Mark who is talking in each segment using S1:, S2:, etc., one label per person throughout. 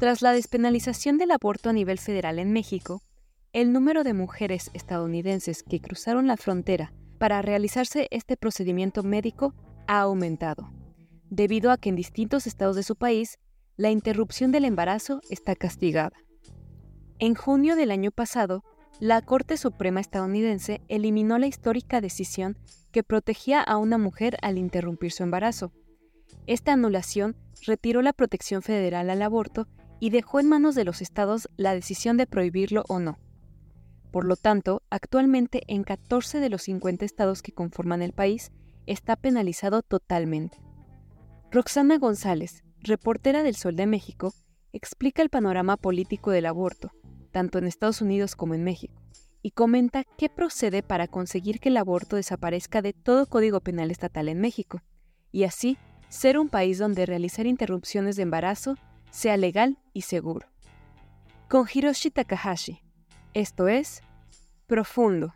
S1: Tras la despenalización del aborto a nivel federal en México, el número de mujeres estadounidenses que cruzaron la frontera para realizarse este procedimiento médico ha aumentado, debido a que en distintos estados de su país la interrupción del embarazo está castigada. En junio del año pasado, la Corte Suprema estadounidense eliminó la histórica decisión que protegía a una mujer al interrumpir su embarazo. Esta anulación retiró la protección federal al aborto y dejó en manos de los estados la decisión de prohibirlo o no. Por lo tanto, actualmente en 14 de los 50 estados que conforman el país está penalizado totalmente. Roxana González, reportera del Sol de México, explica el panorama político del aborto, tanto en Estados Unidos como en México, y comenta qué procede para conseguir que el aborto desaparezca de todo código penal estatal en México, y así ser un país donde realizar interrupciones de embarazo sea legal y seguro. Con Hiroshi Takahashi, esto es Profundo.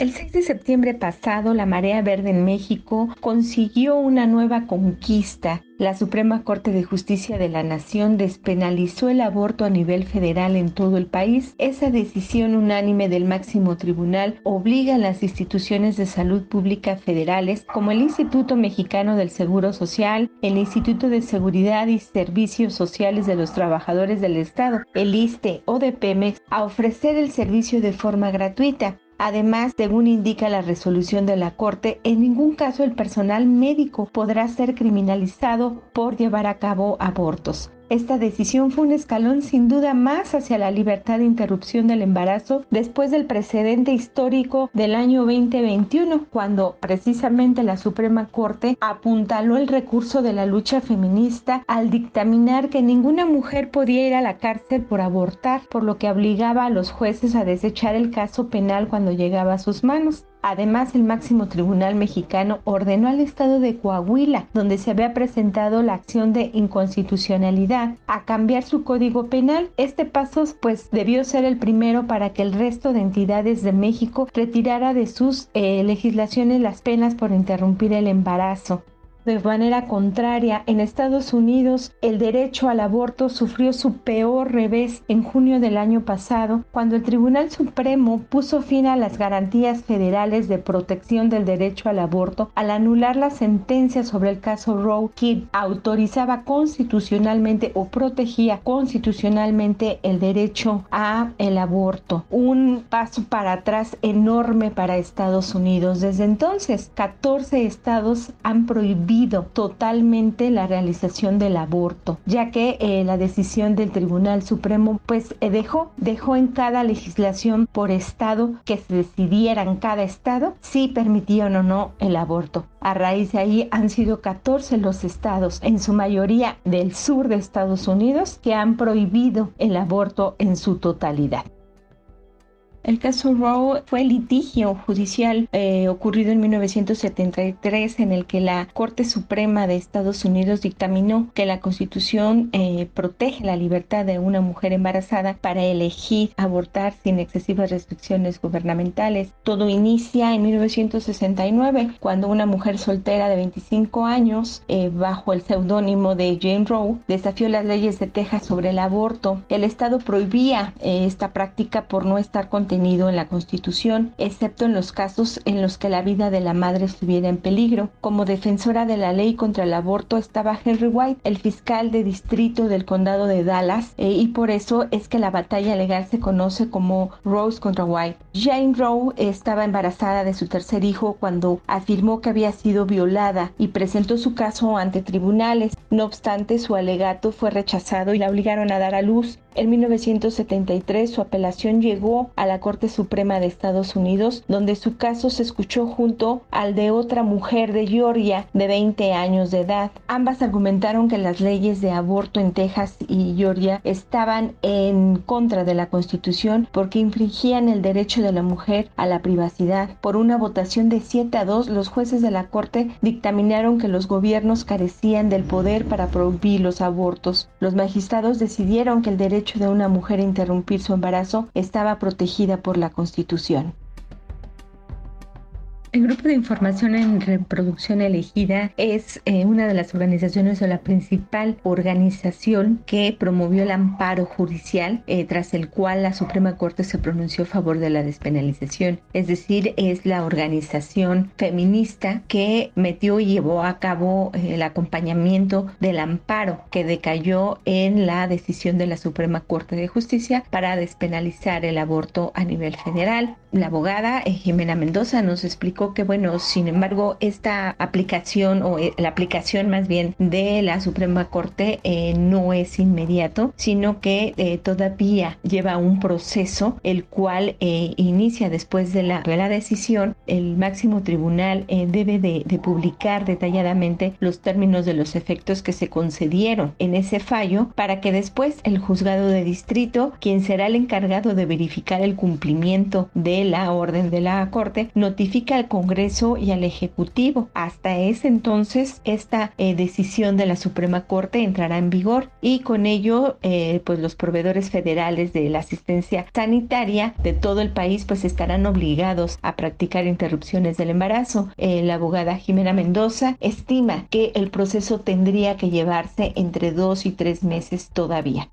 S2: El 6 de septiembre pasado, la Marea Verde en México consiguió una nueva conquista. La Suprema Corte de Justicia de la Nación despenalizó el aborto a nivel federal en todo el país. Esa decisión unánime del máximo tribunal obliga a las instituciones de salud pública federales, como el Instituto Mexicano del Seguro Social, el Instituto de Seguridad y Servicios Sociales de los Trabajadores del Estado, el ISTE o de Pemex, a ofrecer el servicio de forma gratuita. Además, según indica la resolución de la Corte, en ningún caso el personal médico podrá ser criminalizado por llevar a cabo abortos. Esta decisión fue un escalón sin duda más hacia la libertad de interrupción del embarazo después del precedente histórico del año 2021, cuando precisamente la Suprema Corte apuntaló el recurso de la lucha feminista al dictaminar que ninguna mujer podía ir a la cárcel por abortar, por lo que obligaba a los jueces a desechar el caso penal cuando llegaba a sus manos. Además, el máximo tribunal mexicano ordenó al estado de Coahuila, donde se había presentado la acción de inconstitucionalidad, a cambiar su código penal. Este paso pues debió ser el primero para que el resto de entidades de México retirara de sus eh, legislaciones las penas por interrumpir el embarazo. De manera contraria, en Estados Unidos, el derecho al aborto sufrió su peor revés en junio del año pasado, cuando el Tribunal Supremo puso fin a las garantías federales de protección del derecho al aborto al anular la sentencia sobre el caso Roe que autorizaba constitucionalmente o protegía constitucionalmente el derecho a el aborto. Un paso para atrás enorme para Estados Unidos. Desde entonces, 14 estados han prohibido totalmente la realización del aborto, ya que eh, la decisión del Tribunal Supremo pues eh, dejó, dejó en cada legislación por estado que se decidiera en cada estado si permitían o no el aborto. A raíz de ahí han sido 14 los estados, en su mayoría del sur de Estados Unidos, que han prohibido el aborto en su totalidad. El caso Roe fue litigio judicial eh, ocurrido en 1973 en el que la Corte Suprema de Estados Unidos dictaminó que la Constitución eh, protege la libertad de una mujer embarazada para elegir abortar sin excesivas restricciones gubernamentales. Todo inicia en 1969 cuando una mujer soltera de 25 años eh, bajo el seudónimo de Jane Roe desafió las leyes de Texas sobre el aborto. El Estado prohibía esta práctica por no estar con en la Constitución, excepto en los casos en los que la vida de la madre estuviera en peligro. Como defensora de la ley contra el aborto estaba Henry White, el fiscal de distrito del condado de Dallas, eh, y por eso es que la batalla legal se conoce como Rose contra White. Jane Roe estaba embarazada de su tercer hijo cuando afirmó que había sido violada y presentó su caso ante tribunales. No obstante, su alegato fue rechazado y la obligaron a dar a luz. En 1973 su apelación llegó a la Corte Suprema de Estados Unidos, donde su caso se escuchó junto al de otra mujer de Georgia de 20 años de edad. Ambas argumentaron que las leyes de aborto en Texas y Georgia estaban en contra de la Constitución porque infringían el derecho de la mujer a la privacidad. Por una votación de 7 a 2, los jueces de la Corte dictaminaron que los gobiernos carecían del poder para prohibir los abortos. Los magistrados decidieron que el derecho de una mujer a interrumpir su embarazo estaba protegida por la Constitución. El Grupo de Información en Reproducción Elegida es eh, una de las organizaciones o la principal organización que promovió el amparo judicial eh, tras el cual la Suprema Corte se pronunció a favor de la despenalización. Es decir, es la organización feminista que metió y llevó a cabo eh, el acompañamiento del amparo que decayó en la decisión de la Suprema Corte de Justicia para despenalizar el aborto a nivel federal. La abogada Jimena Mendoza nos explicó que, bueno, sin embargo, esta aplicación o eh, la aplicación más bien de la Suprema Corte eh, no es inmediato, sino que eh, todavía lleva un proceso el cual inicia después de la, de la decisión. El máximo tribunal debe de, de publicar detalladamente los términos de los efectos que se concedieron en ese fallo para que después el juzgado de distrito, quien será el encargado de verificar el cumplimiento de la orden de la Corte, notifica al Congreso y al Ejecutivo. Hasta ese entonces esta eh, decisión de la Suprema Corte entrará en vigor y con ello eh, pues los proveedores federales de la asistencia sanitaria de todo el país pues estarán obligados a practicar interrupciones del embarazo. Eh, la abogada Jimena Mendoza estima que el proceso tendría que llevarse entre dos y tres meses todavía.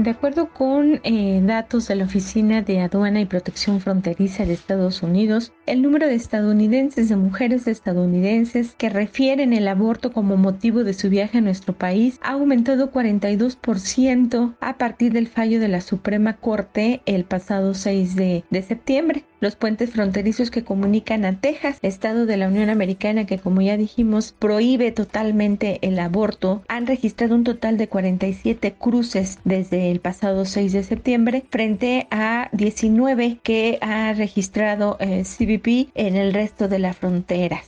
S2: De acuerdo con eh, datos de la Oficina de Aduana y Protección Fronteriza de Estados Unidos, el número de estadounidenses, de mujeres estadounidenses que refieren el aborto como motivo de su viaje a nuestro país ha aumentado 42% a partir del fallo de la Suprema Corte el pasado 6 de septiembre los puentes fronterizos que comunican a Texas, estado de la Unión Americana que como ya dijimos prohíbe totalmente el aborto, han registrado un total de 47 cruces desde el pasado 6 de septiembre frente a 19 que ha registrado eh, CBP en el resto de la frontera.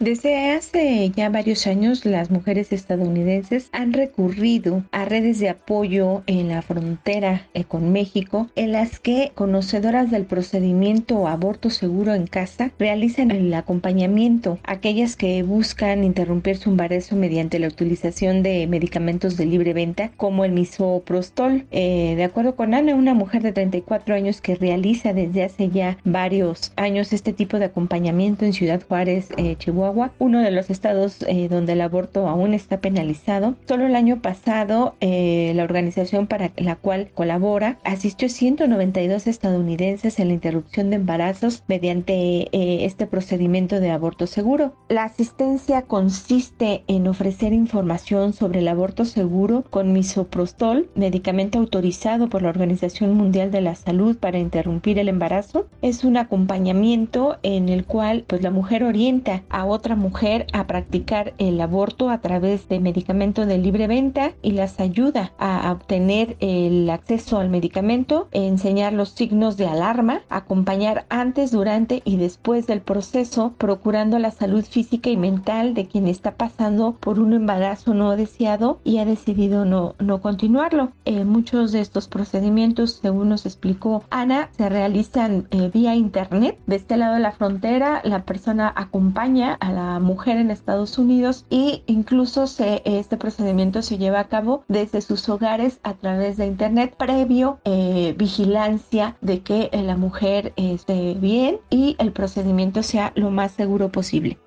S2: Desde hace ya varios años, las mujeres estadounidenses han recurrido a redes de apoyo en la frontera eh, con México, en las que conocedoras del procedimiento aborto seguro en casa realizan el acompañamiento a aquellas que buscan interrumpir su embarazo mediante la utilización de medicamentos de libre venta, como el misoprostol. Eh, de acuerdo con Ana, una mujer de 34 años que realiza desde hace ya varios años este tipo de acompañamiento en Ciudad Juárez, eh, Chihuahua, uno de los estados eh, donde el aborto aún está penalizado. Solo el año pasado, eh, la organización para la cual colabora asistió 192 estadounidenses en la interrupción de embarazos mediante eh, este procedimiento de aborto seguro. La asistencia consiste en ofrecer información sobre el aborto seguro con misoprostol, medicamento autorizado por la Organización Mundial de la Salud para interrumpir el embarazo. Es un acompañamiento en el cual pues la mujer orienta a otros otra mujer a practicar el aborto a través de medicamento de libre venta y las ayuda a obtener el acceso al medicamento, enseñar los signos de alarma, acompañar antes, durante y después del proceso, procurando la salud física y mental de quien está pasando por un embarazo no deseado y ha decidido no, no continuarlo. Eh, muchos de estos procedimientos, según nos explicó Ana, se realizan eh, vía internet. De este lado de la frontera, la persona acompaña a la mujer en Estados Unidos y incluso se, este procedimiento se lleva a cabo desde sus hogares a través de internet previo eh, vigilancia de que la mujer esté bien y el procedimiento sea lo más seguro posible.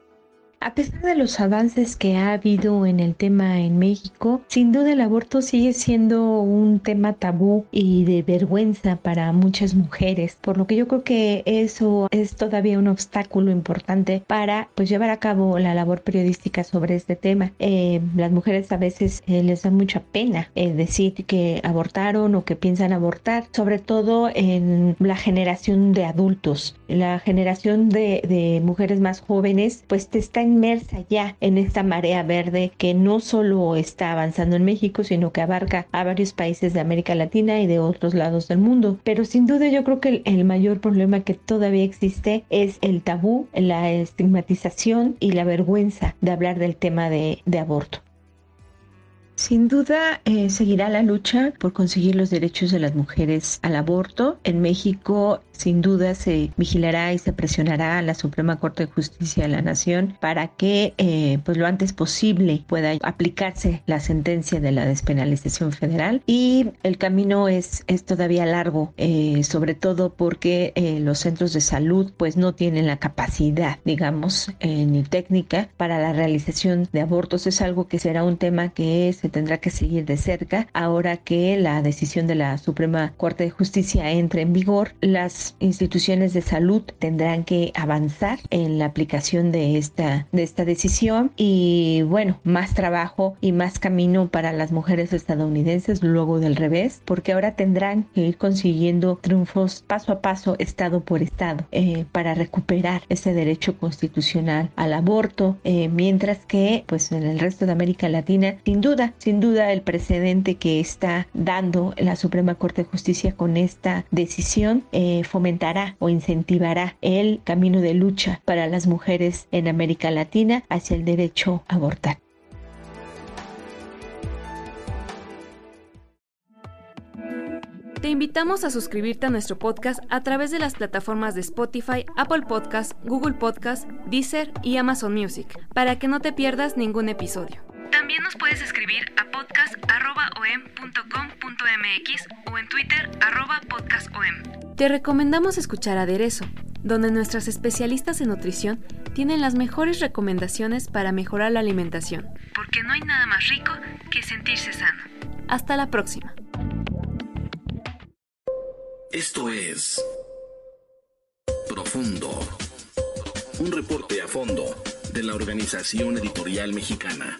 S2: A pesar de los avances que ha habido en el tema en México, sin duda el aborto sigue siendo un tema tabú y de vergüenza para muchas mujeres, por lo que yo creo que eso es todavía un obstáculo importante para pues llevar a cabo la labor periodística sobre este tema. Eh, las mujeres a veces eh, les da mucha pena eh, decir que abortaron o que piensan abortar, sobre todo en la generación de adultos. La generación de, de mujeres más jóvenes pues te está inmersa ya en esta marea verde que no solo está avanzando en México, sino que abarca a varios países de América Latina y de otros lados del mundo. Pero sin duda yo creo que el, mayor problema que todavía existe es el tabú, la estigmatización y la vergüenza de hablar del tema de aborto. Sin duda eh, seguirá la lucha por conseguir los derechos de las mujeres al aborto. En México sin duda se vigilará y se presionará a la Suprema Corte de Justicia de la Nación para que eh, pues lo antes posible pueda aplicarse la sentencia de la despenalización federal y el camino es, es todavía largo eh, sobre todo porque los centros de salud pues no tienen la capacidad digamos ni técnica para la realización de abortos es algo que será un tema que se tendrá que seguir de cerca ahora que la decisión de la Suprema Corte de Justicia entre en vigor. Las instituciones de salud tendrán que avanzar en la aplicación de esta, de esta decisión y bueno, más trabajo y más camino para las mujeres estadounidenses luego del revés, porque ahora tendrán que ir consiguiendo triunfos paso a paso, estado por estado, eh, para recuperar ese derecho constitucional al aborto, eh, mientras que pues en el resto de América Latina, sin duda, sin duda el precedente que está dando la Suprema Corte de Justicia con esta decisión eh, fomentará o incentivará el camino de lucha para las mujeres en América Latina hacia el derecho a abortar.
S1: Te invitamos a suscribirte a nuestro podcast a través de las plataformas de Spotify, Apple Podcasts, Google Podcasts, Deezer y Amazon Music, para que no te pierdas ningún episodio. También nos puedes escribir a podcast.om.com.mx o en Twitter podcastom. Te recomendamos escuchar Aderezo, donde nuestras especialistas en nutrición tienen las mejores recomendaciones para mejorar la alimentación. Porque no hay nada más rico que sentirse sano. Hasta la próxima.
S3: Esto es Profundo. Un reporte a fondo de la Organización Editorial Mexicana.